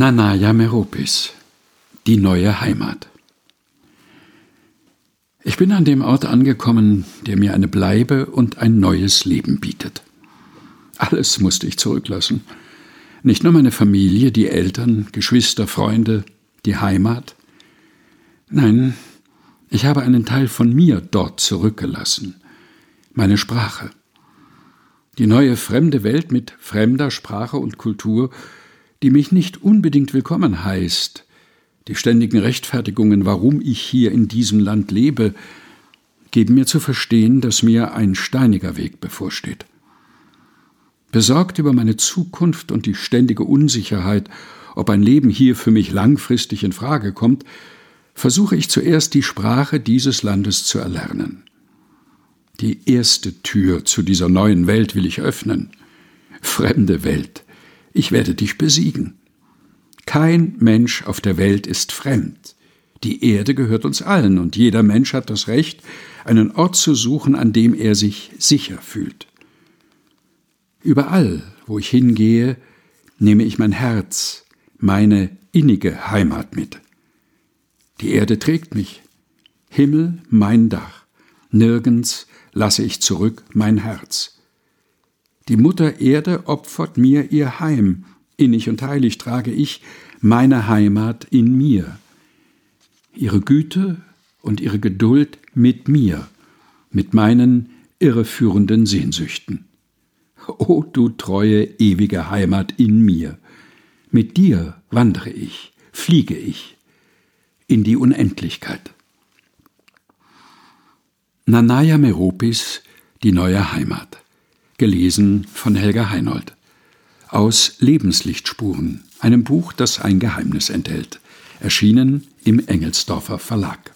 Nanaya Meropis, die neue Heimat. Ich bin an dem Ort angekommen, der mir eine Bleibe und ein neues Leben bietet. Alles musste ich zurücklassen. Nicht nur meine Familie, die Eltern, Geschwister, Freunde, die Heimat. Nein, ich habe einen Teil von mir dort zurückgelassen. Meine Sprache. Die neue fremde Welt mit fremder Sprache und Kultur die mich nicht unbedingt willkommen heißt, die ständigen Rechtfertigungen, warum ich hier in diesem Land lebe, geben mir zu verstehen, dass mir ein steiniger Weg bevorsteht. Besorgt über meine Zukunft und die ständige Unsicherheit, ob ein Leben hier für mich langfristig in Frage kommt, versuche ich zuerst die Sprache dieses Landes zu erlernen. Die erste Tür zu dieser neuen Welt will ich öffnen. Fremde Welt, ich werde dich besiegen. Kein Mensch auf der Welt ist fremd. Die Erde gehört uns allen, und jeder Mensch hat das Recht, einen Ort zu suchen, an dem er sich sicher fühlt. Überall, wo ich hingehe, nehme ich mein Herz, meine innige Heimat mit. Die Erde trägt mich, Himmel mein Dach, nirgends lasse ich zurück mein Herz. Die Mutter Erde opfert mir ihr Heim, innig und heilig trage ich meine Heimat in mir. Ihre Güte und ihre Geduld mit mir, mit meinen irreführenden Sehnsüchten. O du treue, ewige Heimat in mir, mit dir wandere ich, fliege ich in die Unendlichkeit. Nanaya Meropis, die neue Heimat. Gelesen von Helga Heinold. Aus Lebenslichtspuren, einem Buch, das ein Geheimnis enthält. Erschienen im Engelsdorfer Verlag.